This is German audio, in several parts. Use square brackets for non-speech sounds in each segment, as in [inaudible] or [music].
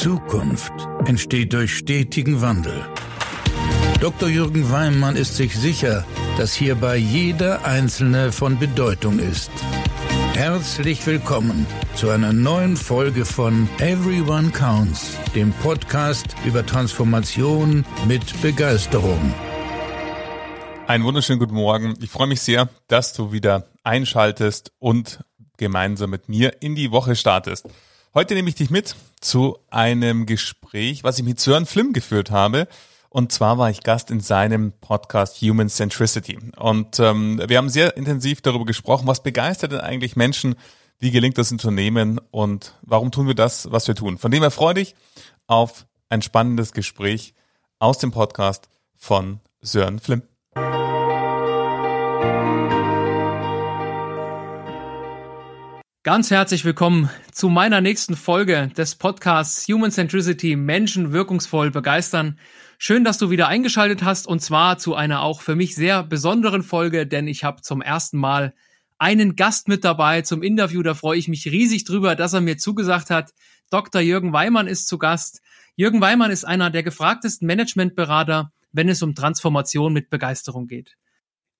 Zukunft entsteht durch stetigen Wandel. Dr. Jürgen Weimann ist sich sicher, dass hierbei jeder Einzelne von Bedeutung ist. Herzlich willkommen zu einer neuen Folge von Everyone Counts, dem Podcast über Transformation mit Begeisterung. Einen wunderschönen guten Morgen. Ich freue mich sehr, dass du wieder einschaltest und gemeinsam mit mir in die Woche startest. Heute nehme ich dich mit zu einem Gespräch, was ich mit Sören Flimm geführt habe. Und zwar war ich Gast in seinem Podcast Human Centricity. Und ähm, wir haben sehr intensiv darüber gesprochen, was begeistert denn eigentlich Menschen, wie gelingt das Unternehmen und warum tun wir das, was wir tun. Von dem her freue dich auf ein spannendes Gespräch aus dem Podcast von Sören Flimm. Ganz herzlich willkommen zu meiner nächsten Folge des Podcasts Human Centricity Menschen wirkungsvoll begeistern. Schön, dass du wieder eingeschaltet hast und zwar zu einer auch für mich sehr besonderen Folge, denn ich habe zum ersten Mal einen Gast mit dabei zum Interview. Da freue ich mich riesig drüber, dass er mir zugesagt hat. Dr. Jürgen Weimann ist zu Gast. Jürgen Weimann ist einer der gefragtesten Managementberater, wenn es um Transformation mit Begeisterung geht.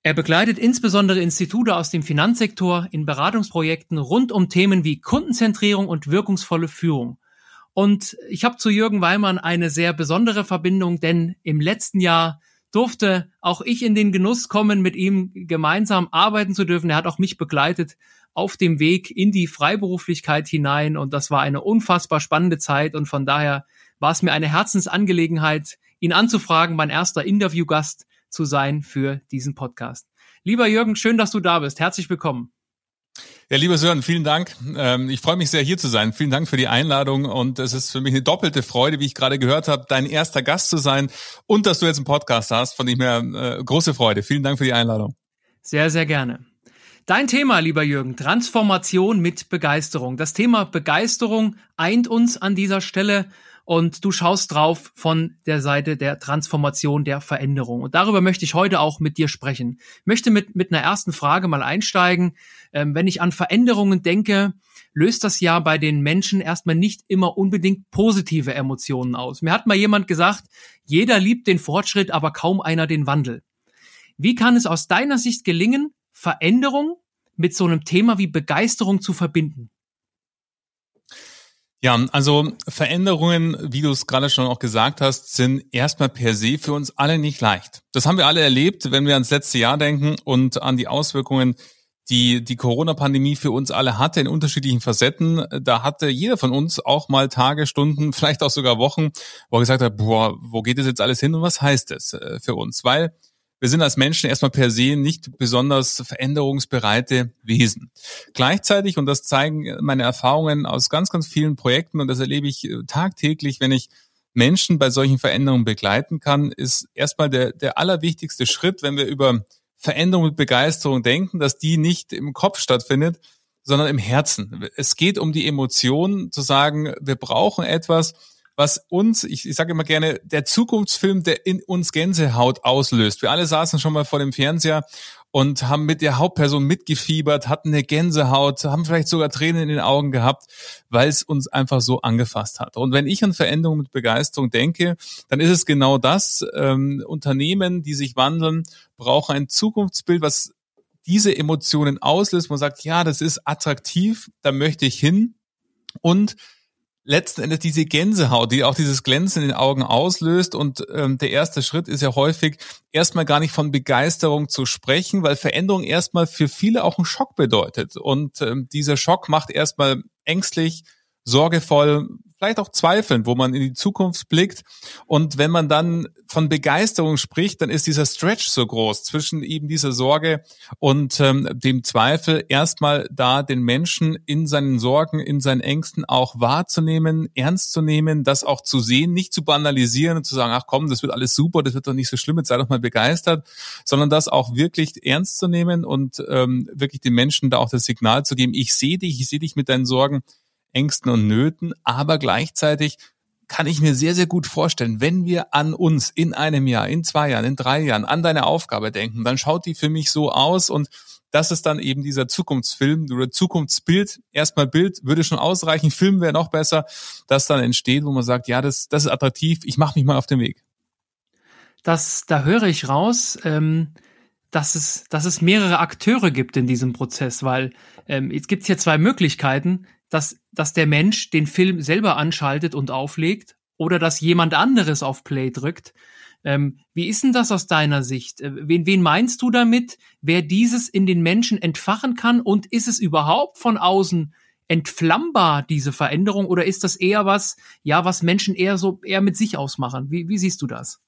Er begleitet insbesondere Institute aus dem Finanzsektor in Beratungsprojekten rund um Themen wie Kundenzentrierung und wirkungsvolle Führung. Und ich habe zu Jürgen Weimann eine sehr besondere Verbindung, denn im letzten Jahr durfte auch ich in den Genuss kommen, mit ihm gemeinsam arbeiten zu dürfen. Er hat auch mich begleitet auf dem Weg in die Freiberuflichkeit hinein und das war eine unfassbar spannende Zeit und von daher war es mir eine Herzensangelegenheit, ihn anzufragen, mein erster Interviewgast zu sein für diesen Podcast. Lieber Jürgen, schön, dass du da bist. Herzlich willkommen. Ja, lieber Sören, vielen Dank. Ähm, ich freue mich sehr, hier zu sein. Vielen Dank für die Einladung und es ist für mich eine doppelte Freude, wie ich gerade gehört habe, dein erster Gast zu sein und dass du jetzt einen Podcast hast. Von dem her äh, große Freude. Vielen Dank für die Einladung. Sehr, sehr gerne. Dein Thema, lieber Jürgen, Transformation mit Begeisterung. Das Thema Begeisterung eint uns an dieser Stelle und du schaust drauf von der Seite der Transformation, der Veränderung. Und darüber möchte ich heute auch mit dir sprechen. Ich möchte mit, mit einer ersten Frage mal einsteigen. Ähm, wenn ich an Veränderungen denke, löst das ja bei den Menschen erstmal nicht immer unbedingt positive Emotionen aus. Mir hat mal jemand gesagt, jeder liebt den Fortschritt, aber kaum einer den Wandel. Wie kann es aus deiner Sicht gelingen, Veränderung mit so einem Thema wie Begeisterung zu verbinden? Ja, also Veränderungen, wie du es gerade schon auch gesagt hast, sind erstmal per se für uns alle nicht leicht. Das haben wir alle erlebt, wenn wir ans letzte Jahr denken und an die Auswirkungen, die die Corona-Pandemie für uns alle hatte in unterschiedlichen Facetten. Da hatte jeder von uns auch mal Tage, Stunden, [laughs] vielleicht auch sogar Wochen, wo er gesagt hat, boah, wo geht das jetzt alles hin und was heißt das äh, für uns? Weil wir sind als Menschen erstmal per se nicht besonders veränderungsbereite Wesen. Gleichzeitig, und das zeigen meine Erfahrungen aus ganz, ganz vielen Projekten, und das erlebe ich äh, tagtäglich, wenn ich Menschen bei solchen Veränderungen begleiten kann, ist erstmal der, der allerwichtigste Schritt, wenn wir über Veränderung mit Begeisterung denken, dass die nicht im Kopf stattfindet, sondern im Herzen. Es geht um die Emotion, zu sagen, wir brauchen etwas, was uns, ich, ich sage immer gerne, der Zukunftsfilm, der in uns Gänsehaut auslöst. Wir alle saßen schon mal vor dem Fernseher und haben mit der Hauptperson mitgefiebert, hatten eine Gänsehaut, haben vielleicht sogar Tränen in den Augen gehabt, weil es uns einfach so angefasst hat. Und wenn ich an Veränderung mit Begeisterung denke, dann ist es genau das. Ähm, Unternehmen, die sich wandeln, brauchen ein Zukunftsbild, was diese Emotionen auslöst. Man sagt, ja, das ist attraktiv, da möchte ich hin. Und letzten Endes diese Gänsehaut, die auch dieses Glänzen in den Augen auslöst. Und ähm, der erste Schritt ist ja häufig, erstmal gar nicht von Begeisterung zu sprechen, weil Veränderung erstmal für viele auch einen Schock bedeutet. Und ähm, dieser Schock macht erstmal ängstlich, sorgevoll, vielleicht auch zweifelnd, wo man in die Zukunft blickt. Und wenn man dann von Begeisterung spricht, dann ist dieser Stretch so groß zwischen eben dieser Sorge und ähm, dem Zweifel, erstmal da den Menschen in seinen Sorgen, in seinen Ängsten auch wahrzunehmen, ernst zu nehmen, das auch zu sehen, nicht zu banalisieren und zu sagen, ach komm, das wird alles super, das wird doch nicht so schlimm, jetzt sei doch mal begeistert, sondern das auch wirklich ernst zu nehmen und ähm, wirklich den Menschen da auch das Signal zu geben, ich sehe dich, ich sehe dich mit deinen Sorgen, Ängsten und Nöten, aber gleichzeitig kann ich mir sehr, sehr gut vorstellen, wenn wir an uns in einem Jahr, in zwei Jahren, in drei Jahren, an deine Aufgabe denken, dann schaut die für mich so aus und das ist dann eben dieser Zukunftsfilm oder Zukunftsbild. Erstmal Bild würde schon ausreichen, Film wäre noch besser, das dann entsteht, wo man sagt, ja, das, das ist attraktiv, ich mache mich mal auf den Weg. Das, da höre ich raus, ähm, dass es, dass es mehrere Akteure gibt in diesem Prozess, weil ähm, jetzt gibt es hier zwei Möglichkeiten, dass, dass der Mensch den Film selber anschaltet und auflegt oder dass jemand anderes auf Play drückt. Ähm, wie ist denn das aus deiner Sicht? Äh, wen, wen meinst du damit, wer dieses in den Menschen entfachen kann? Und ist es überhaupt von außen entflammbar, diese Veränderung? Oder ist das eher was, ja, was Menschen eher so, eher mit sich ausmachen? Wie, wie siehst du das?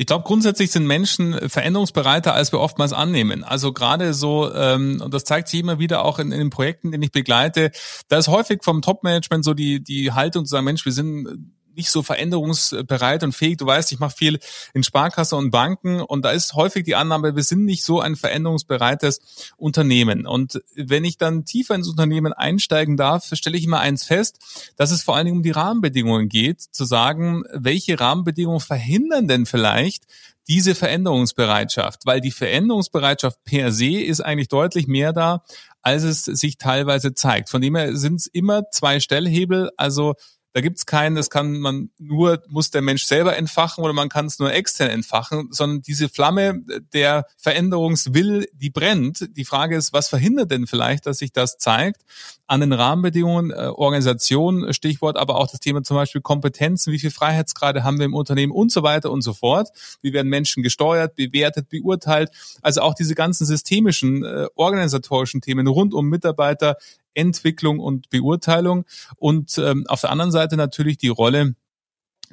Ich glaube, grundsätzlich sind Menschen veränderungsbereiter, als wir oftmals annehmen. Also gerade so, ähm, und das zeigt sich immer wieder auch in, in den Projekten, den ich begleite, da ist häufig vom Top-Management so die, die Haltung zu sagen, Mensch, wir sind nicht so veränderungsbereit und fähig. Du weißt, ich mache viel in Sparkasse und Banken und da ist häufig die Annahme, wir sind nicht so ein veränderungsbereites Unternehmen. Und wenn ich dann tiefer ins Unternehmen einsteigen darf, stelle ich immer eins fest, dass es vor allen Dingen um die Rahmenbedingungen geht, zu sagen, welche Rahmenbedingungen verhindern denn vielleicht diese Veränderungsbereitschaft, weil die Veränderungsbereitschaft per se ist eigentlich deutlich mehr da, als es sich teilweise zeigt. Von dem her sind es immer zwei Stellhebel, also da gibt's keinen, das kann man nur, muss der Mensch selber entfachen oder man kann es nur extern entfachen, sondern diese Flamme der Veränderungswill, die brennt. Die Frage ist, was verhindert denn vielleicht, dass sich das zeigt? An den Rahmenbedingungen, äh, Organisation, Stichwort, aber auch das Thema zum Beispiel Kompetenzen, wie viel Freiheitsgrade haben wir im Unternehmen und so weiter und so fort. Wie werden Menschen gesteuert, bewertet, beurteilt? Also auch diese ganzen systemischen, äh, organisatorischen Themen rund um Mitarbeiter, Entwicklung und Beurteilung. Und ähm, auf der anderen Seite natürlich die Rolle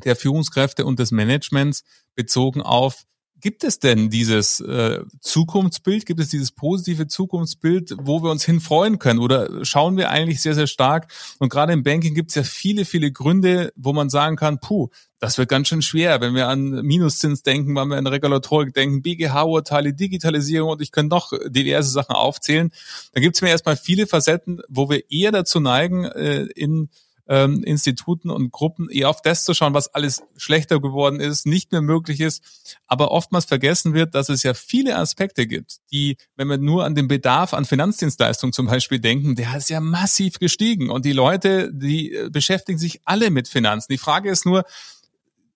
der Führungskräfte und des Managements bezogen auf Gibt es denn dieses äh, Zukunftsbild? Gibt es dieses positive Zukunftsbild, wo wir uns hinfreuen können? Oder schauen wir eigentlich sehr, sehr stark? Und gerade im Banking gibt es ja viele, viele Gründe, wo man sagen kann, puh, das wird ganz schön schwer, wenn wir an Minuszins denken, wenn wir an Regulatorik denken, BGH-Urteile, Digitalisierung und ich kann noch diverse Sachen aufzählen. Dann gibt es mir erstmal viele Facetten, wo wir eher dazu neigen, äh, in ähm, Instituten und Gruppen eher auf das zu schauen, was alles schlechter geworden ist, nicht mehr möglich ist. Aber oftmals vergessen wird, dass es ja viele Aspekte gibt, die, wenn wir nur an den Bedarf an Finanzdienstleistungen zum Beispiel denken, der ist ja massiv gestiegen. Und die Leute, die äh, beschäftigen sich alle mit Finanzen. Die Frage ist nur,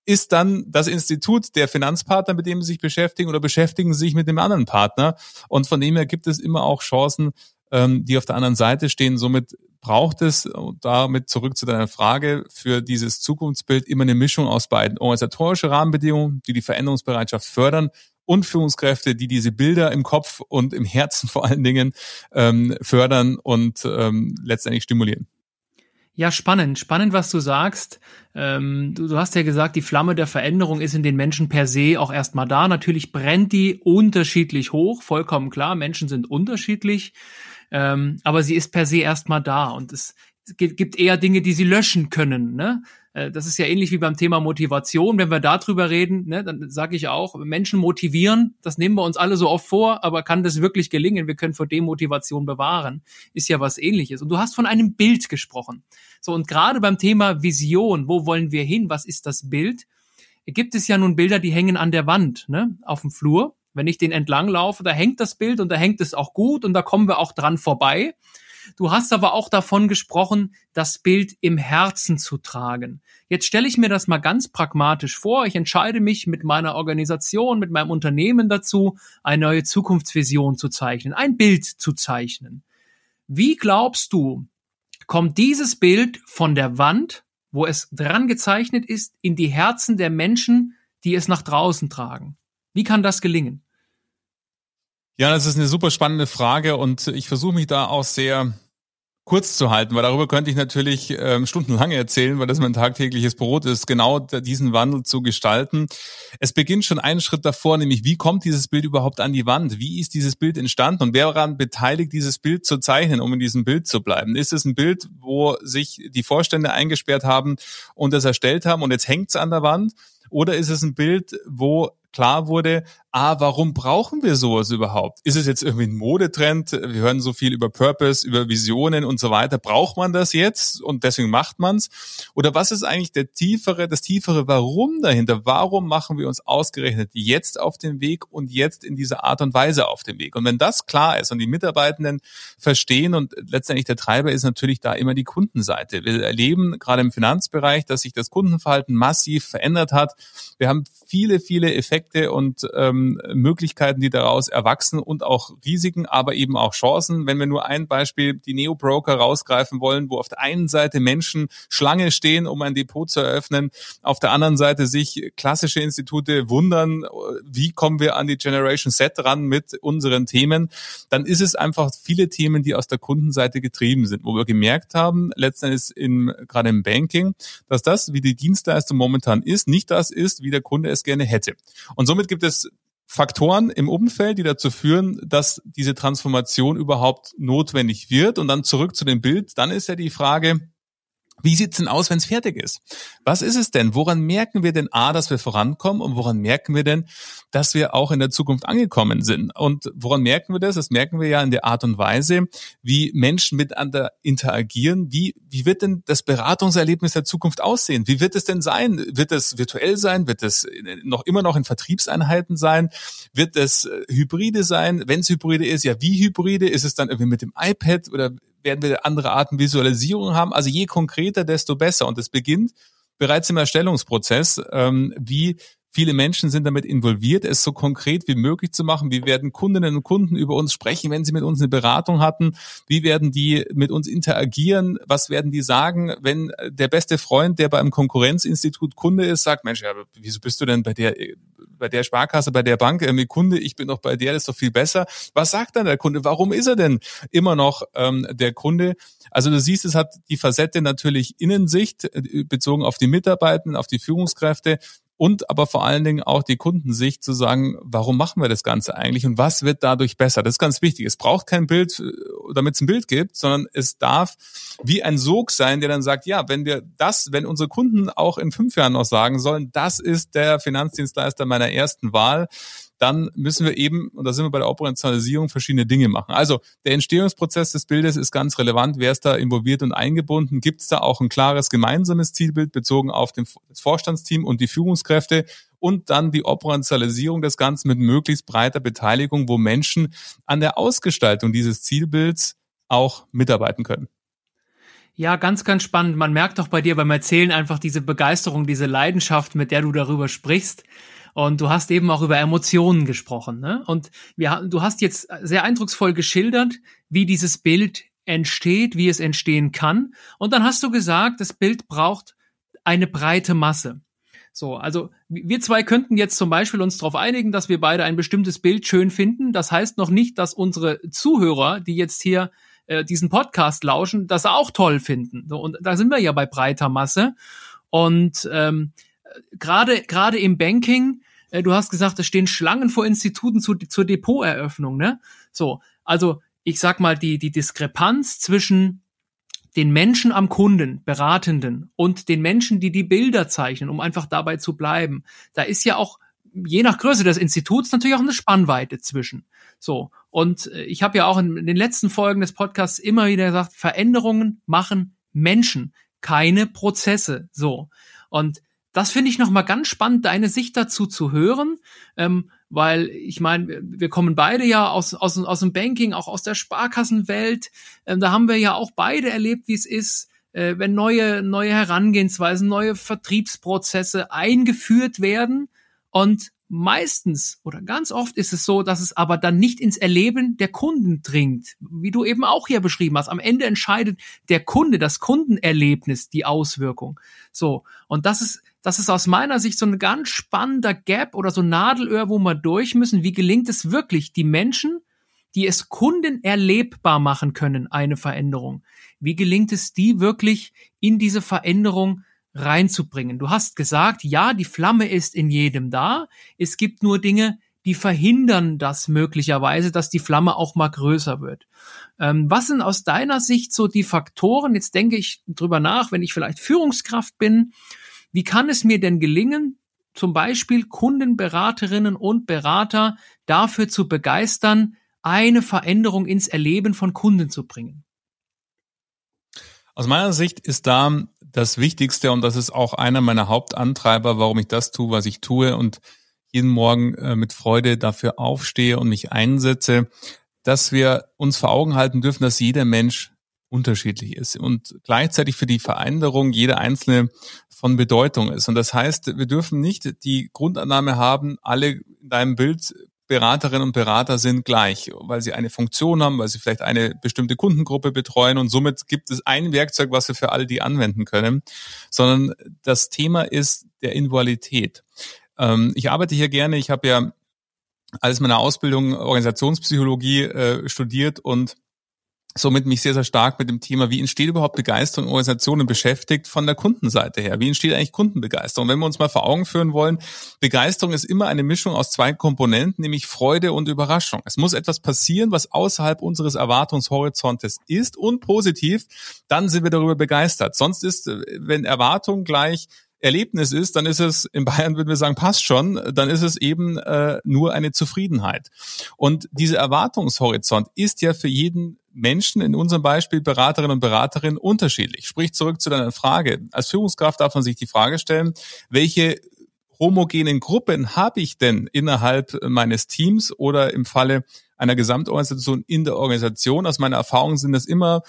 ist dann das Institut der Finanzpartner, mit dem sie sich beschäftigen, oder beschäftigen sie sich mit dem anderen Partner? Und von dem her gibt es immer auch Chancen, ähm, die auf der anderen Seite stehen. Somit braucht es, und damit zurück zu deiner Frage, für dieses Zukunftsbild immer eine Mischung aus beiden. Organisatorische Rahmenbedingungen, die die Veränderungsbereitschaft fördern und Führungskräfte, die diese Bilder im Kopf und im Herzen vor allen Dingen ähm, fördern und ähm, letztendlich stimulieren. Ja, spannend, spannend, was du sagst. Ähm, du, du, hast ja gesagt, die Flamme der Veränderung ist in den Menschen per se auch erstmal da. Natürlich brennt die unterschiedlich hoch, vollkommen klar. Menschen sind unterschiedlich. Ähm, aber sie ist per se erstmal da und es gibt eher Dinge, die sie löschen können. Ne? Äh, das ist ja ähnlich wie beim Thema Motivation. Wenn wir darüber reden, ne, dann sage ich auch, Menschen motivieren, das nehmen wir uns alle so oft vor, aber kann das wirklich gelingen? Wir können vor Demotivation bewahren. Ist ja was ähnliches. Und du hast von einem Bild gesprochen. So, und gerade beim Thema Vision, wo wollen wir hin? Was ist das Bild? Gibt es ja nun Bilder, die hängen an der Wand, ne, auf dem Flur. Wenn ich den entlang laufe, da hängt das Bild und da hängt es auch gut und da kommen wir auch dran vorbei. Du hast aber auch davon gesprochen, das Bild im Herzen zu tragen. Jetzt stelle ich mir das mal ganz pragmatisch vor. Ich entscheide mich mit meiner Organisation, mit meinem Unternehmen dazu, eine neue Zukunftsvision zu zeichnen, ein Bild zu zeichnen. Wie glaubst du, kommt dieses Bild von der Wand, wo es dran gezeichnet ist, in die Herzen der Menschen, die es nach draußen tragen? Wie kann das gelingen? Ja, das ist eine super spannende Frage und ich versuche mich da auch sehr kurz zu halten, weil darüber könnte ich natürlich ähm, stundenlang erzählen, weil das mein tagtägliches Brot ist, genau diesen Wandel zu gestalten. Es beginnt schon einen Schritt davor, nämlich wie kommt dieses Bild überhaupt an die Wand? Wie ist dieses Bild entstanden und wer daran beteiligt, dieses Bild zu zeichnen, um in diesem Bild zu bleiben? Ist es ein Bild, wo sich die Vorstände eingesperrt haben und das erstellt haben und jetzt hängt es an der Wand? Oder ist es ein Bild, wo klar wurde, ah, warum brauchen wir sowas überhaupt? Ist es jetzt irgendwie ein Modetrend? Wir hören so viel über Purpose, über Visionen und so weiter. Braucht man das jetzt und deswegen macht man's? Oder was ist eigentlich der tiefere, das tiefere Warum dahinter? Warum machen wir uns ausgerechnet jetzt auf den Weg und jetzt in dieser Art und Weise auf den Weg? Und wenn das klar ist und die Mitarbeitenden verstehen und letztendlich der Treiber ist natürlich da immer die Kundenseite. Wir erleben gerade im Finanzbereich, dass sich das Kundenverhalten massiv verändert hat. Wir haben viele, viele Effekte und ähm, Möglichkeiten, die daraus erwachsen und auch Risiken, aber eben auch Chancen. Wenn wir nur ein Beispiel, die Neo-Broker rausgreifen wollen, wo auf der einen Seite Menschen Schlange stehen, um ein Depot zu eröffnen, auf der anderen Seite sich klassische Institute wundern, wie kommen wir an die Generation Z ran mit unseren Themen, dann ist es einfach viele Themen, die aus der Kundenseite getrieben sind, wo wir gemerkt haben, letztendlich in, gerade im Banking, dass das, wie die Dienstleistung momentan ist, nicht das ist, wie der Kunde es gerne hätte. Und somit gibt es Faktoren im Umfeld, die dazu führen, dass diese Transformation überhaupt notwendig wird. Und dann zurück zu dem Bild, dann ist ja die Frage, wie sieht's denn aus, wenn es fertig ist? Was ist es denn? Woran merken wir denn A, dass wir vorankommen und woran merken wir denn, dass wir auch in der Zukunft angekommen sind? Und woran merken wir das? Das merken wir ja in der Art und Weise, wie Menschen miteinander interagieren. Wie, wie wird denn das Beratungserlebnis der Zukunft aussehen? Wie wird es denn sein? Wird es virtuell sein? Wird es noch immer noch in Vertriebseinheiten sein? Wird es äh, hybride sein? Wenn es hybride ist, ja, wie hybride? Ist es dann irgendwie mit dem iPad oder werden wir andere Arten Visualisierung haben. Also je konkreter, desto besser. Und es beginnt bereits im Erstellungsprozess, ähm, wie Viele Menschen sind damit involviert, es so konkret wie möglich zu machen. Wie werden Kundinnen und Kunden über uns sprechen, wenn sie mit uns eine Beratung hatten? Wie werden die mit uns interagieren? Was werden die sagen, wenn der beste Freund, der bei einem Konkurrenzinstitut Kunde ist, sagt, Mensch, ja, wieso bist du denn bei der, bei der Sparkasse, bei der Bank irgendwie Kunde? Ich bin doch bei der, das ist doch viel besser. Was sagt dann der Kunde? Warum ist er denn immer noch ähm, der Kunde? Also du siehst, es hat die Facette natürlich Innensicht äh, bezogen auf die Mitarbeitenden, auf die Führungskräfte und aber vor allen Dingen auch die Kundensicht zu sagen, warum machen wir das Ganze eigentlich und was wird dadurch besser? Das ist ganz wichtig. Es braucht kein Bild, äh, damit es ein Bild gibt, sondern es darf wie ein Sog sein, der dann sagt, ja, wenn wir das, wenn unsere Kunden auch in fünf Jahren noch sagen sollen, das ist der Finanzdienstleister meiner ersten Wahl, dann müssen wir eben, und da sind wir bei der Operationalisierung, verschiedene Dinge machen. Also der Entstehungsprozess des Bildes ist ganz relevant. Wer ist da involviert und eingebunden? Gibt es da auch ein klares gemeinsames Zielbild bezogen auf das Vorstandsteam und die Führungskräfte? Und dann die Operationalisierung des Ganzen mit möglichst breiter Beteiligung, wo Menschen an der Ausgestaltung dieses Zielbilds auch mitarbeiten können. Ja, ganz, ganz spannend. Man merkt doch bei dir beim Erzählen einfach diese Begeisterung, diese Leidenschaft, mit der du darüber sprichst. Und du hast eben auch über Emotionen gesprochen. Ne? Und wir, du hast jetzt sehr eindrucksvoll geschildert, wie dieses Bild entsteht, wie es entstehen kann. Und dann hast du gesagt, das Bild braucht eine breite Masse. So, also wir zwei könnten jetzt zum Beispiel uns darauf einigen, dass wir beide ein bestimmtes Bild schön finden. Das heißt noch nicht, dass unsere Zuhörer, die jetzt hier äh, diesen Podcast lauschen, das auch toll finden. So, und da sind wir ja bei breiter Masse. Und ähm, gerade gerade im Banking, äh, du hast gesagt, es stehen Schlangen vor Instituten zu, zur Depoteröffnung, ne? So, also ich sag mal, die, die Diskrepanz zwischen den Menschen am Kunden, Beratenden und den Menschen, die die Bilder zeichnen, um einfach dabei zu bleiben. Da ist ja auch je nach Größe des Instituts natürlich auch eine Spannweite zwischen. So. Und äh, ich habe ja auch in den letzten Folgen des Podcasts immer wieder gesagt, Veränderungen machen Menschen, keine Prozesse. So. Und das finde ich nochmal ganz spannend, deine Sicht dazu zu hören, ähm, weil ich meine, wir kommen beide ja aus, aus, aus dem Banking, auch aus der Sparkassenwelt. Ähm, da haben wir ja auch beide erlebt, wie es ist, äh, wenn neue, neue Herangehensweisen, neue Vertriebsprozesse eingeführt werden und meistens oder ganz oft ist es so, dass es aber dann nicht ins Erleben der Kunden dringt, wie du eben auch hier beschrieben hast. Am Ende entscheidet der Kunde, das Kundenerlebnis, die Auswirkung. So. Und das ist, das ist aus meiner Sicht so ein ganz spannender Gap oder so Nadelöhr, wo wir durch müssen. Wie gelingt es wirklich, die Menschen, die es Kunden erlebbar machen können, eine Veränderung? Wie gelingt es, die wirklich in diese Veränderung reinzubringen. Du hast gesagt, ja, die Flamme ist in jedem da. Es gibt nur Dinge, die verhindern das möglicherweise, dass die Flamme auch mal größer wird. Ähm, was sind aus deiner Sicht so die Faktoren? Jetzt denke ich drüber nach, wenn ich vielleicht Führungskraft bin, wie kann es mir denn gelingen, zum Beispiel Kundenberaterinnen und Berater dafür zu begeistern, eine Veränderung ins Erleben von Kunden zu bringen? Aus meiner Sicht ist da das Wichtigste und das ist auch einer meiner Hauptantreiber, warum ich das tue, was ich tue und jeden Morgen äh, mit Freude dafür aufstehe und mich einsetze, dass wir uns vor Augen halten dürfen, dass jeder Mensch unterschiedlich ist und gleichzeitig für die Veränderung jeder einzelne von Bedeutung ist. Und das heißt, wir dürfen nicht die Grundannahme haben, alle in deinem Bild Beraterinnen und Berater sind gleich, weil sie eine Funktion haben, weil sie vielleicht eine bestimmte Kundengruppe betreuen und somit gibt es ein Werkzeug, was wir für alle die anwenden können, sondern das Thema ist der Individualität. Ähm, ich arbeite hier gerne, ich habe ja alles meiner Ausbildung Organisationspsychologie äh, studiert und somit mich sehr, sehr stark mit dem Thema, wie entsteht überhaupt Begeisterung in Organisationen beschäftigt von der Kundenseite her? Wie entsteht eigentlich Kundenbegeisterung? Wenn wir uns mal vor Augen führen wollen, Begeisterung ist immer eine Mischung aus zwei Komponenten, nämlich Freude und Überraschung. Es muss etwas passieren, was außerhalb unseres Erwartungshorizontes ist und positiv, dann sind wir darüber begeistert. Sonst ist, äh, wenn Erwartung gleich Erlebnis ist, dann ist es, in Bayern würden wir sagen, passt schon, dann ist es eben äh, nur eine Zufriedenheit. Und dieser Erwartungshorizont ist ja für jeden Menschen, in unserem Beispiel Beraterinnen und Beraterinnen, unterschiedlich. Sprich zurück zu deiner Frage. Als Führungskraft darf man sich die Frage stellen, welche homogenen Gruppen habe ich denn innerhalb meines Teams oder im Falle einer Gesamtorganisation in der Organisation? Aus meiner Erfahrung sind das immer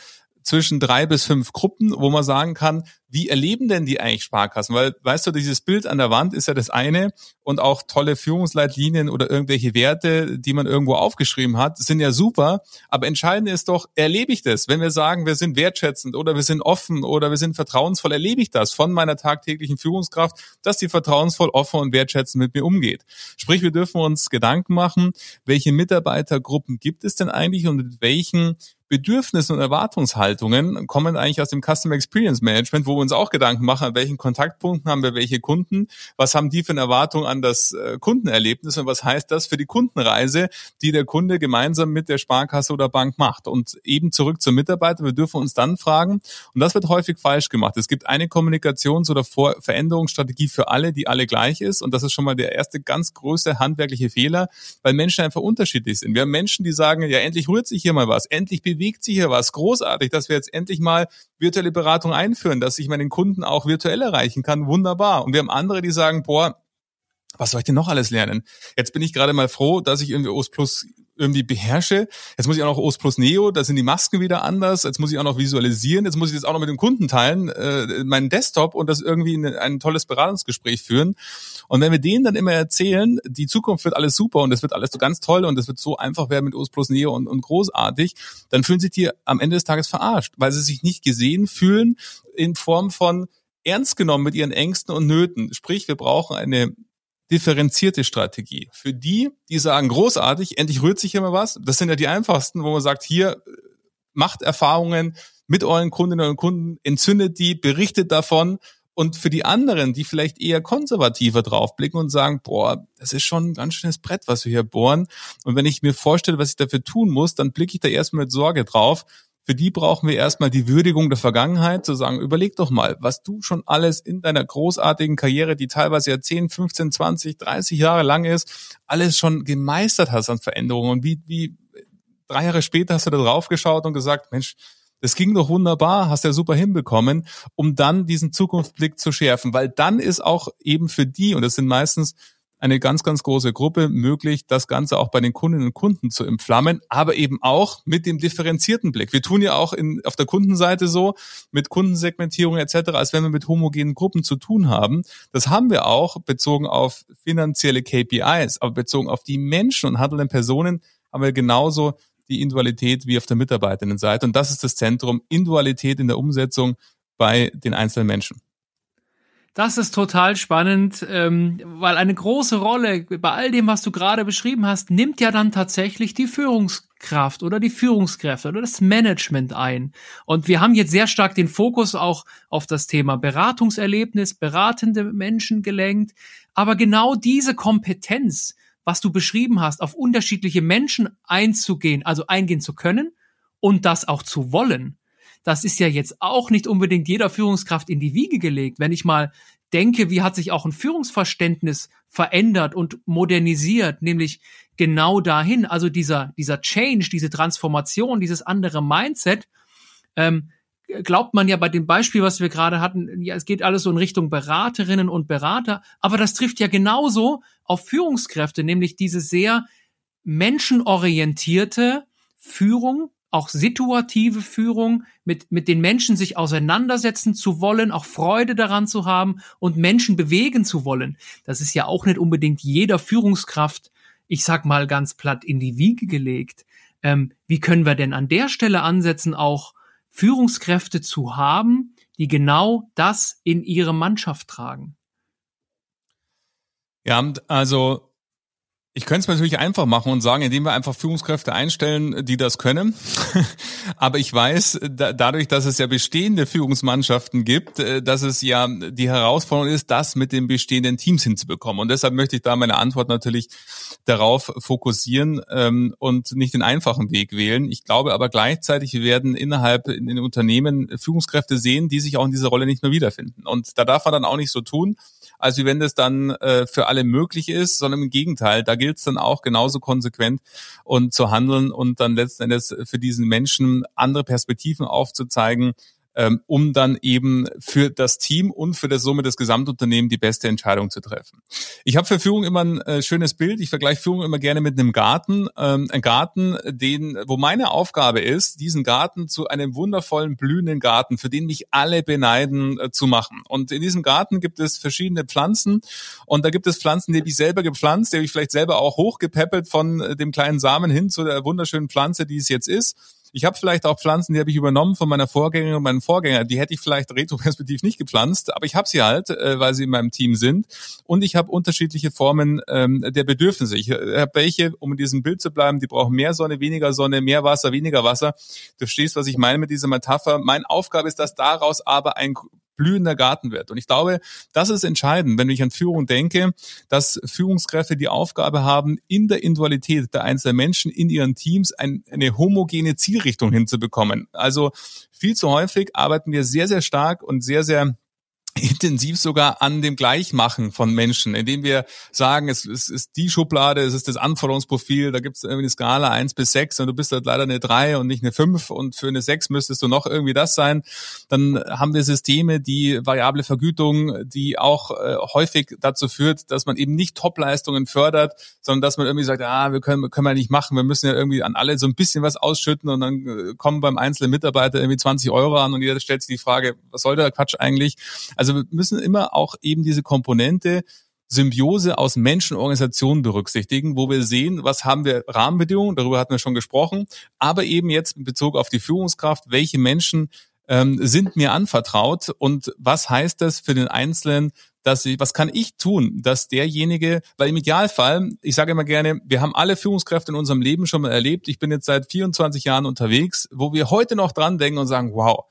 zwischen drei bis fünf Gruppen, wo man sagen kann, wie erleben denn die eigentlich Sparkassen? Weil, weißt du, dieses Bild an der Wand ist ja das eine und auch tolle Führungsleitlinien oder irgendwelche Werte, die man irgendwo aufgeschrieben hat, sind ja super. Aber entscheidend ist doch, erlebe ich das? Wenn wir sagen, wir sind wertschätzend oder wir sind offen oder wir sind vertrauensvoll, erlebe ich das von meiner tagtäglichen Führungskraft, dass die vertrauensvoll, offen und wertschätzend mit mir umgeht. Sprich, wir dürfen uns Gedanken machen, welche Mitarbeitergruppen gibt es denn eigentlich und mit welchen Bedürfnissen und Erwartungshaltungen kommen eigentlich aus dem Customer Experience Management, wo wir uns auch Gedanken machen, an welchen Kontaktpunkten haben wir welche Kunden, was haben die für eine Erwartung an das äh, Kundenerlebnis und was heißt das für die Kundenreise, die der Kunde gemeinsam mit der Sparkasse oder Bank macht. Und eben zurück zum Mitarbeiter, wir dürfen uns dann fragen, und das wird häufig falsch gemacht. Es gibt eine Kommunikations- oder Veränderungsstrategie für alle, die alle gleich ist. Und das ist schon mal der erste ganz große handwerkliche Fehler, weil Menschen einfach unterschiedlich sind. Wir haben Menschen, die sagen, ja, endlich rührt sich hier mal was, endlich bewegt bewegt sich hier was. Großartig, dass wir jetzt endlich mal virtuelle Beratung einführen, dass ich meinen Kunden auch virtuell erreichen kann. Wunderbar. Und wir haben andere, die sagen, boah, was soll ich denn noch alles lernen? Jetzt bin ich gerade mal froh, dass ich irgendwie OS Plus irgendwie beherrsche. Jetzt muss ich auch noch OS Plus Neo, da sind die Masken wieder anders. Jetzt muss ich auch noch visualisieren. Jetzt muss ich das auch noch mit dem Kunden teilen, äh, meinen Desktop und das irgendwie in ein tolles Beratungsgespräch führen. Und wenn wir denen dann immer erzählen, die Zukunft wird alles super und es wird alles so ganz toll und es wird so einfach werden mit OS Plus Neo und, und großartig, dann fühlen sich die am Ende des Tages verarscht, weil sie sich nicht gesehen fühlen in Form von ernst genommen mit ihren Ängsten und Nöten. Sprich, wir brauchen eine differenzierte Strategie. Für die, die sagen, großartig, endlich rührt sich hier mal was, das sind ja die einfachsten, wo man sagt, hier macht Erfahrungen mit euren Kundinnen und Kunden, entzündet die, berichtet davon. Und für die anderen, die vielleicht eher konservativer draufblicken und sagen, boah, das ist schon ein ganz schönes Brett, was wir hier bohren. Und wenn ich mir vorstelle, was ich dafür tun muss, dann blicke ich da erstmal mit Sorge drauf für die brauchen wir erstmal die Würdigung der Vergangenheit, zu sagen, überleg doch mal, was du schon alles in deiner großartigen Karriere, die teilweise ja 10, 15, 20, 30 Jahre lang ist, alles schon gemeistert hast an Veränderungen. Und wie, wie drei Jahre später hast du da drauf geschaut und gesagt, Mensch, das ging doch wunderbar, hast ja super hinbekommen, um dann diesen Zukunftsblick zu schärfen, weil dann ist auch eben für die, und das sind meistens eine ganz, ganz große Gruppe möglich, das Ganze auch bei den Kundinnen und Kunden zu entflammen, aber eben auch mit dem differenzierten Blick. Wir tun ja auch in, auf der Kundenseite so mit Kundensegmentierung etc., als wenn wir mit homogenen Gruppen zu tun haben. Das haben wir auch bezogen auf finanzielle KPIs, aber bezogen auf die Menschen und handelnden Personen haben wir genauso die Individualität wie auf der Mitarbeiterinnenseite. Und das ist das Zentrum Individualität in der Umsetzung bei den einzelnen Menschen. Das ist total spannend, ähm, weil eine große Rolle bei all dem, was du gerade beschrieben hast, nimmt ja dann tatsächlich die Führungskraft oder die Führungskräfte oder das Management ein. Und wir haben jetzt sehr stark den Fokus auch auf das Thema Beratungserlebnis, beratende Menschen gelenkt. Aber genau diese Kompetenz, was du beschrieben hast, auf unterschiedliche Menschen einzugehen, also eingehen zu können und das auch zu wollen, das ist ja jetzt auch nicht unbedingt jeder Führungskraft in die Wiege gelegt. Wenn ich mal denke, wie hat sich auch ein Führungsverständnis verändert und modernisiert, nämlich genau dahin, also dieser, dieser Change, diese Transformation, dieses andere Mindset, ähm, glaubt man ja bei dem Beispiel, was wir gerade hatten, ja, es geht alles so in Richtung Beraterinnen und Berater, aber das trifft ja genauso auf Führungskräfte, nämlich diese sehr menschenorientierte Führung, auch situative Führung, mit, mit den Menschen sich auseinandersetzen zu wollen, auch Freude daran zu haben und Menschen bewegen zu wollen. Das ist ja auch nicht unbedingt jeder Führungskraft, ich sag mal ganz platt, in die Wiege gelegt. Ähm, wie können wir denn an der Stelle ansetzen, auch Führungskräfte zu haben, die genau das in ihre Mannschaft tragen? Ja, also ich könnte es mir natürlich einfach machen und sagen, indem wir einfach Führungskräfte einstellen, die das können. [laughs] Aber ich weiß, da, dadurch, dass es ja bestehende Führungsmannschaften gibt, äh, dass es ja die Herausforderung ist, das mit den bestehenden Teams hinzubekommen. Und deshalb möchte ich da meine Antwort natürlich darauf fokussieren ähm, und nicht den einfachen Weg wählen. Ich glaube aber gleichzeitig, wir werden innerhalb in den Unternehmen Führungskräfte sehen, die sich auch in dieser Rolle nicht mehr wiederfinden. Und da darf man dann auch nicht so tun, als wie wenn das dann äh, für alle möglich ist, sondern im Gegenteil, da gilt es dann auch genauso konsequent und zu handeln und dann letzten Endes für diesen Menschen andere Perspektiven aufzuzeigen, ähm, um dann eben für das Team und für das Summe des Gesamtunternehmens die beste Entscheidung zu treffen. Ich habe für Führung immer ein äh, schönes Bild. Ich vergleiche Führung immer gerne mit einem Garten. Ähm, ein Garten, den, wo meine Aufgabe ist, diesen Garten zu einem wundervollen blühenden Garten, für den mich alle beneiden, äh, zu machen. Und in diesem Garten gibt es verschiedene Pflanzen und da gibt es Pflanzen, die habe ich selber gepflanzt, die habe ich vielleicht selber auch hochgepäppelt von äh, dem kleinen Samen hin zu der wunderschönen Pflanze, die es jetzt ist. Ich habe vielleicht auch Pflanzen, die habe ich übernommen von meiner Vorgängerin und meinem Vorgänger. Die hätte ich vielleicht retroperspektiv nicht gepflanzt, aber ich habe sie halt, äh, weil sie in meinem Team sind. Und ich habe unterschiedliche Formen ähm, der Bedürfnisse. Ich habe welche, um in diesem Bild zu bleiben, die brauchen mehr Sonne, weniger Sonne, mehr Wasser, weniger Wasser. Du verstehst, was ich meine mit dieser Metapher. Meine Aufgabe ist, dass daraus aber ein blühender Garten wird. Und ich glaube, das ist entscheidend, wenn ich an Führung denke, dass Führungskräfte die Aufgabe haben, in der Individualität der einzelnen Menschen in ihren Teams ein, eine homogene Zielrichtung hinzubekommen. Also viel zu häufig arbeiten wir sehr, sehr stark und sehr, sehr intensiv sogar an dem Gleichmachen von Menschen, indem wir sagen, es, es ist die Schublade, es ist das Anforderungsprofil, da gibt es irgendwie eine Skala eins bis sechs und du bist halt leider eine drei und nicht eine fünf und für eine sechs müsstest du noch irgendwie das sein. Dann haben wir Systeme, die variable Vergütung, die auch äh, häufig dazu führt, dass man eben nicht Topleistungen fördert, sondern dass man irgendwie sagt, ah, wir können, können wir nicht machen, wir müssen ja irgendwie an alle so ein bisschen was ausschütten und dann äh, kommen beim einzelnen Mitarbeiter irgendwie 20 Euro an und jeder stellt sich die Frage, was soll der Quatsch eigentlich? Also wir müssen immer auch eben diese Komponente Symbiose aus Menschen und Organisationen berücksichtigen, wo wir sehen, was haben wir Rahmenbedingungen, darüber hatten wir schon gesprochen, aber eben jetzt in Bezug auf die Führungskraft, welche Menschen ähm, sind mir anvertraut und was heißt das für den Einzelnen, dass ich, was kann ich tun, dass derjenige, weil im Idealfall, ich sage immer gerne, wir haben alle Führungskräfte in unserem Leben schon mal erlebt. Ich bin jetzt seit 24 Jahren unterwegs, wo wir heute noch dran denken und sagen, wow,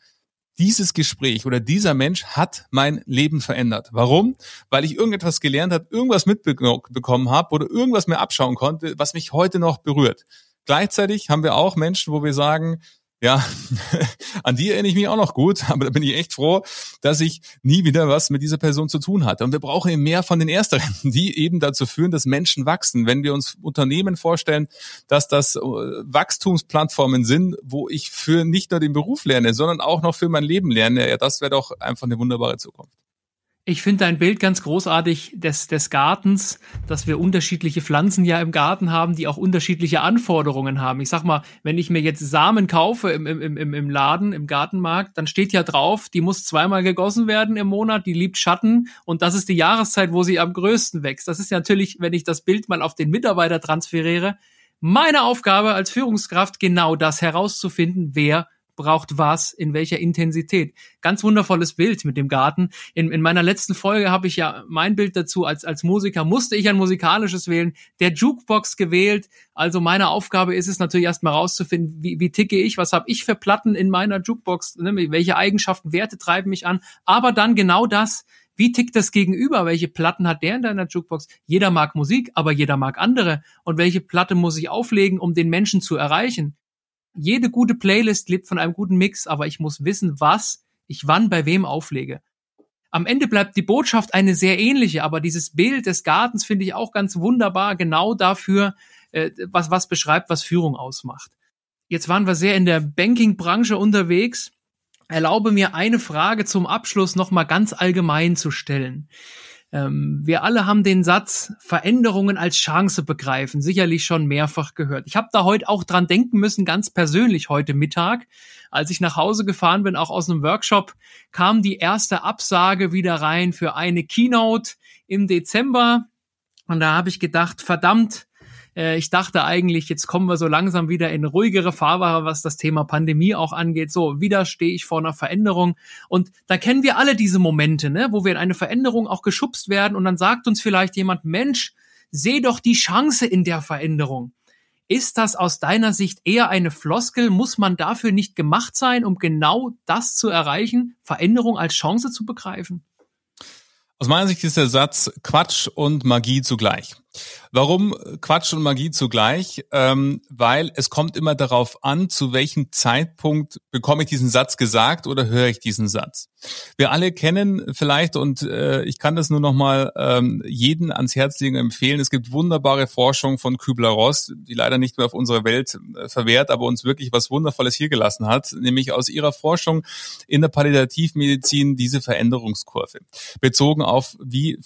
dieses Gespräch oder dieser Mensch hat mein Leben verändert. Warum? Weil ich irgendetwas gelernt habe, irgendwas mitbekommen habe oder irgendwas mir abschauen konnte, was mich heute noch berührt. Gleichzeitig haben wir auch Menschen, wo wir sagen, ja, [laughs] an die erinnere ich mich auch noch gut, aber da bin ich echt froh, dass ich nie wieder was mit dieser Person zu tun hatte. Und wir brauchen eben mehr von den Ersteren, [laughs] die eben dazu führen, dass Menschen wachsen. Wenn wir uns Unternehmen vorstellen, dass das äh, Wachstumsplattformen sind, wo ich für nicht nur den Beruf lerne, sondern auch noch für mein Leben lerne, ja, das wäre doch einfach eine wunderbare Zukunft. Ich finde dein Bild ganz großartig des, des Gartens, dass wir unterschiedliche Pflanzen ja im Garten haben, die auch unterschiedliche Anforderungen haben. Ich sag mal, wenn ich mir jetzt Samen kaufe im, im, im, im Laden, im Gartenmarkt, dann steht ja drauf, die muss zweimal gegossen werden im Monat, die liebt Schatten und das ist die Jahreszeit, wo sie am größten wächst. Das ist natürlich, wenn ich das Bild mal auf den Mitarbeiter transferiere, meine Aufgabe als Führungskraft, genau das herauszufinden, wer braucht was, in welcher Intensität. Ganz wundervolles Bild mit dem Garten. In, in meiner letzten Folge habe ich ja mein Bild dazu, als, als Musiker musste ich ein musikalisches wählen, der Jukebox gewählt. Also meine Aufgabe ist es natürlich erstmal rauszufinden, wie, wie ticke ich, was habe ich für Platten in meiner Jukebox, ne, welche Eigenschaften, Werte treiben mich an, aber dann genau das, wie tickt das Gegenüber? Welche Platten hat der in deiner Jukebox? Jeder mag Musik, aber jeder mag andere. Und welche Platte muss ich auflegen, um den Menschen zu erreichen? Jede gute Playlist lebt von einem guten Mix, aber ich muss wissen, was ich wann bei wem auflege. Am Ende bleibt die Botschaft eine sehr ähnliche, aber dieses Bild des Gartens finde ich auch ganz wunderbar, genau dafür, äh, was, was beschreibt, was Führung ausmacht. Jetzt waren wir sehr in der Banking-Branche unterwegs. Erlaube mir eine Frage zum Abschluss nochmal ganz allgemein zu stellen. Ähm, wir alle haben den Satz Veränderungen als Chance begreifen, sicherlich schon mehrfach gehört. Ich habe da heute auch dran denken müssen, ganz persönlich heute Mittag, als ich nach Hause gefahren bin, auch aus einem Workshop, kam die erste Absage wieder rein für eine Keynote im Dezember. Und da habe ich gedacht, verdammt, äh, ich dachte eigentlich, jetzt kommen wir so langsam wieder in ruhigere Fahrwasser, was das Thema Pandemie auch angeht. So, wieder stehe ich vor einer Veränderung. Und da kennen wir alle diese Momente, ne, wo wir in eine Veränderung auch geschubst werden und dann sagt uns vielleicht jemand, Mensch, seh doch die Chance in der Veränderung. Ist das aus deiner Sicht eher eine Floskel? Muss man dafür nicht gemacht sein, um genau das zu erreichen, Veränderung als Chance zu begreifen? Aus meiner Sicht ist der Satz Quatsch und Magie zugleich. Warum Quatsch und Magie zugleich? Ähm, weil es kommt immer darauf an, zu welchem Zeitpunkt bekomme ich diesen Satz gesagt oder höre ich diesen Satz. Wir alle kennen vielleicht, und äh, ich kann das nur noch mal ähm, jeden ans Herz legen empfehlen, es gibt wunderbare Forschung von Kübler-Ross, die leider nicht mehr auf unsere Welt äh, verwehrt, aber uns wirklich was Wundervolles hier gelassen hat, nämlich aus ihrer Forschung in der Palliativmedizin diese Veränderungskurve, bezogen auf wie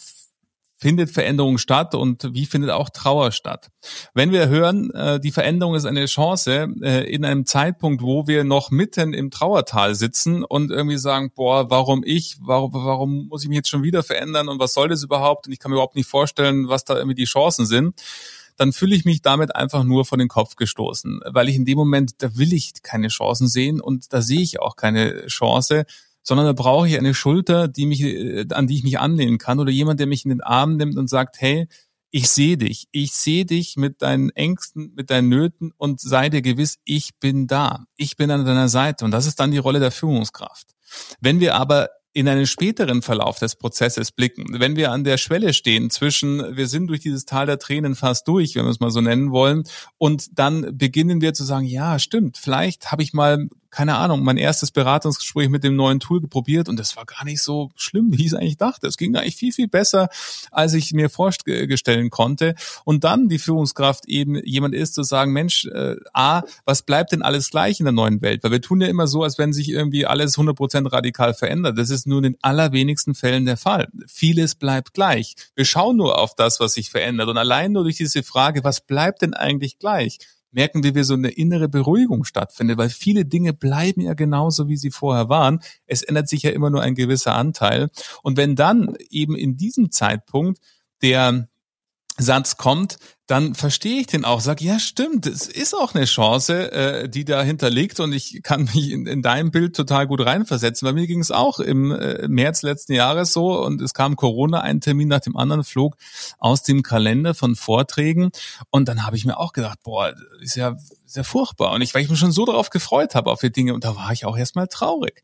findet Veränderung statt und wie findet auch Trauer statt. Wenn wir hören, äh, die Veränderung ist eine Chance äh, in einem Zeitpunkt, wo wir noch mitten im Trauertal sitzen und irgendwie sagen, boah, warum ich, warum, warum muss ich mich jetzt schon wieder verändern und was soll das überhaupt? Und ich kann mir überhaupt nicht vorstellen, was da irgendwie die Chancen sind. Dann fühle ich mich damit einfach nur vor den Kopf gestoßen, weil ich in dem Moment, da will ich keine Chancen sehen und da sehe ich auch keine Chance, sondern da brauche ich eine Schulter, die mich, äh, an die ich mich anlehnen kann oder jemand, der mich in den Arm nimmt und sagt, hey, ich sehe dich, ich sehe dich mit deinen Ängsten, mit deinen Nöten und sei dir gewiss, ich bin da, ich bin an deiner Seite. Und das ist dann die Rolle der Führungskraft. Wenn wir aber in einen späteren Verlauf des Prozesses blicken, wenn wir an der Schwelle stehen zwischen, wir sind durch dieses Tal der Tränen fast durch, wenn wir es mal so nennen wollen, und dann beginnen wir zu sagen, ja, stimmt, vielleicht habe ich mal keine Ahnung, mein erstes Beratungsgespräch mit dem neuen Tool probiert und das war gar nicht so schlimm, [laughs] wie ich es eigentlich dachte. Es ging eigentlich viel, viel besser, als ich mir vorstellen konnte. Und dann die Führungskraft eben jemand ist, zu sagen, Mensch, äh, A, was bleibt denn alles gleich in der neuen Welt? Weil wir tun ja immer so, als wenn sich irgendwie alles 100% radikal verändert. Das ist nur in den allerwenigsten Fällen der Fall. Vieles bleibt gleich. Wir schauen nur auf das, was sich verändert. Und allein nur durch diese Frage, was bleibt denn eigentlich gleich? Merken wir, wie so eine innere Beruhigung stattfindet, weil viele Dinge bleiben ja genauso, wie sie vorher waren. Es ändert sich ja immer nur ein gewisser Anteil. Und wenn dann eben in diesem Zeitpunkt der Satz kommt, dann verstehe ich den auch, sag ja stimmt, es ist auch eine Chance, äh, die dahinter liegt und ich kann mich in, in dein Bild total gut reinversetzen. Bei mir ging es auch im äh, März letzten Jahres so und es kam Corona, ein Termin nach dem anderen flog aus dem Kalender von Vorträgen und dann habe ich mir auch gedacht, boah, ist ja sehr furchtbar und ich, weil ich mich schon so darauf gefreut habe auf die Dinge und da war ich auch erstmal traurig.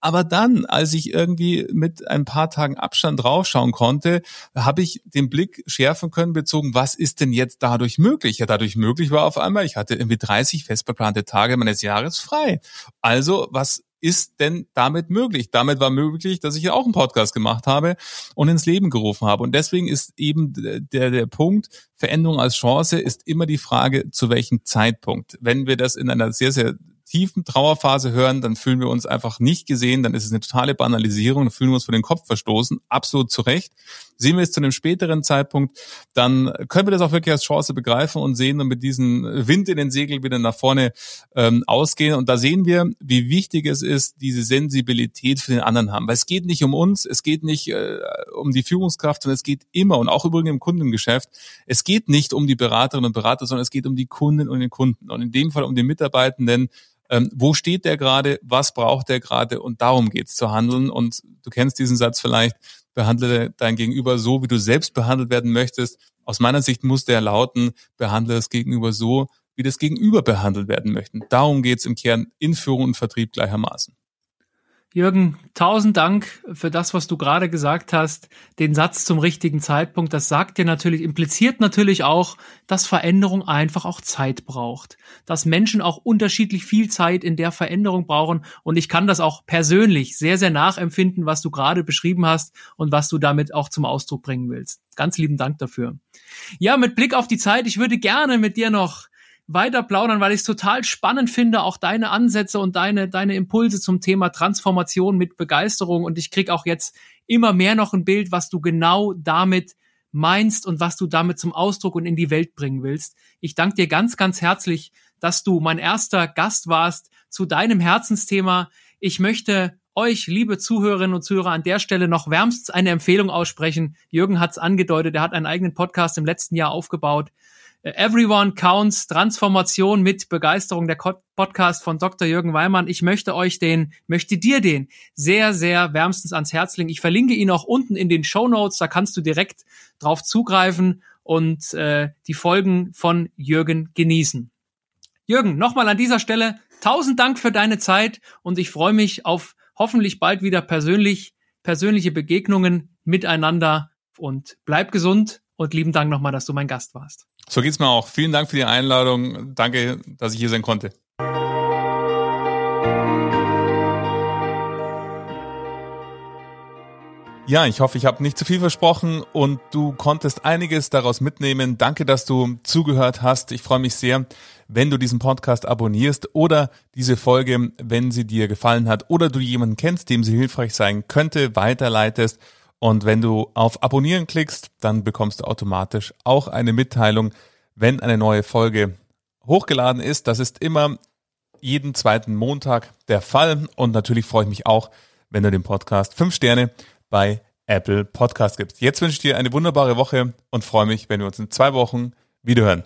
Aber dann, als ich irgendwie mit ein paar Tagen Abstand draufschauen konnte, habe ich den Blick schärfen können bezogen, was ist denn jetzt dadurch möglich? Ja, dadurch möglich war auf einmal, ich hatte irgendwie 30 festgeplante Tage meines Jahres frei. Also, was ist denn damit möglich? Damit war möglich, dass ich auch einen Podcast gemacht habe und ins Leben gerufen habe. Und deswegen ist eben der, der Punkt, Veränderung als Chance ist immer die Frage, zu welchem Zeitpunkt. Wenn wir das in einer sehr, sehr tiefen Trauerphase hören, dann fühlen wir uns einfach nicht gesehen, dann ist es eine totale Banalisierung, dann fühlen wir uns vor den Kopf verstoßen, absolut zu Recht. Sehen wir es zu einem späteren Zeitpunkt, dann können wir das auch wirklich als Chance begreifen und sehen und mit diesem Wind in den Segeln wieder nach vorne ähm, ausgehen. Und da sehen wir, wie wichtig es ist, diese Sensibilität für den anderen haben. Weil es geht nicht um uns, es geht nicht äh, um die Führungskraft, sondern es geht immer, und auch übrigens im Kundengeschäft, es geht nicht um die Beraterinnen und Berater, sondern es geht um die Kunden und den Kunden. Und in dem Fall um die Mitarbeitenden, ähm, wo steht der gerade, was braucht der gerade und darum geht's zu handeln. Und du kennst diesen Satz vielleicht, behandle dein Gegenüber so, wie du selbst behandelt werden möchtest. Aus meiner Sicht muss der lauten, behandle das Gegenüber so, wie das Gegenüber behandelt werden möchten. Darum geht's im Kern in Führung und Vertrieb gleichermaßen. Jürgen, tausend Dank für das, was du gerade gesagt hast. Den Satz zum richtigen Zeitpunkt, das sagt dir natürlich, impliziert natürlich auch, dass Veränderung einfach auch Zeit braucht. Dass Menschen auch unterschiedlich viel Zeit in der Veränderung brauchen. Und ich kann das auch persönlich sehr, sehr nachempfinden, was du gerade beschrieben hast und was du damit auch zum Ausdruck bringen willst. Ganz lieben Dank dafür. Ja, mit Blick auf die Zeit, ich würde gerne mit dir noch weiter plaudern, weil ich es total spannend finde, auch deine Ansätze und deine, deine Impulse zum Thema Transformation mit Begeisterung. Und ich krieg auch jetzt immer mehr noch ein Bild, was du genau damit meinst und was du damit zum Ausdruck und in die Welt bringen willst. Ich danke dir ganz, ganz herzlich, dass du mein erster Gast warst zu deinem Herzensthema. Ich möchte euch, liebe Zuhörerinnen und Zuhörer, an der Stelle noch wärmstens eine Empfehlung aussprechen. Jürgen hat es angedeutet, er hat einen eigenen Podcast im letzten Jahr aufgebaut. Everyone Counts Transformation mit Begeisterung, der Podcast von Dr. Jürgen Weimann. Ich möchte euch den, möchte dir den sehr, sehr wärmstens ans Herz legen. Ich verlinke ihn auch unten in den Show Notes, da kannst du direkt drauf zugreifen und äh, die Folgen von Jürgen genießen. Jürgen, nochmal an dieser Stelle tausend Dank für deine Zeit und ich freue mich auf hoffentlich bald wieder persönlich, persönliche Begegnungen miteinander und bleib gesund und lieben Dank nochmal, dass du mein Gast warst. So geht's mir auch. Vielen Dank für die Einladung. Danke, dass ich hier sein konnte. Ja, ich hoffe, ich habe nicht zu viel versprochen und du konntest einiges daraus mitnehmen. Danke, dass du zugehört hast. Ich freue mich sehr, wenn du diesen Podcast abonnierst oder diese Folge, wenn sie dir gefallen hat oder du jemanden kennst, dem sie hilfreich sein könnte, weiterleitest. Und wenn du auf Abonnieren klickst, dann bekommst du automatisch auch eine Mitteilung, wenn eine neue Folge hochgeladen ist. Das ist immer jeden zweiten Montag der Fall. Und natürlich freue ich mich auch, wenn du dem Podcast fünf Sterne bei Apple Podcast gibst. Jetzt wünsche ich dir eine wunderbare Woche und freue mich, wenn wir uns in zwei Wochen wiederhören.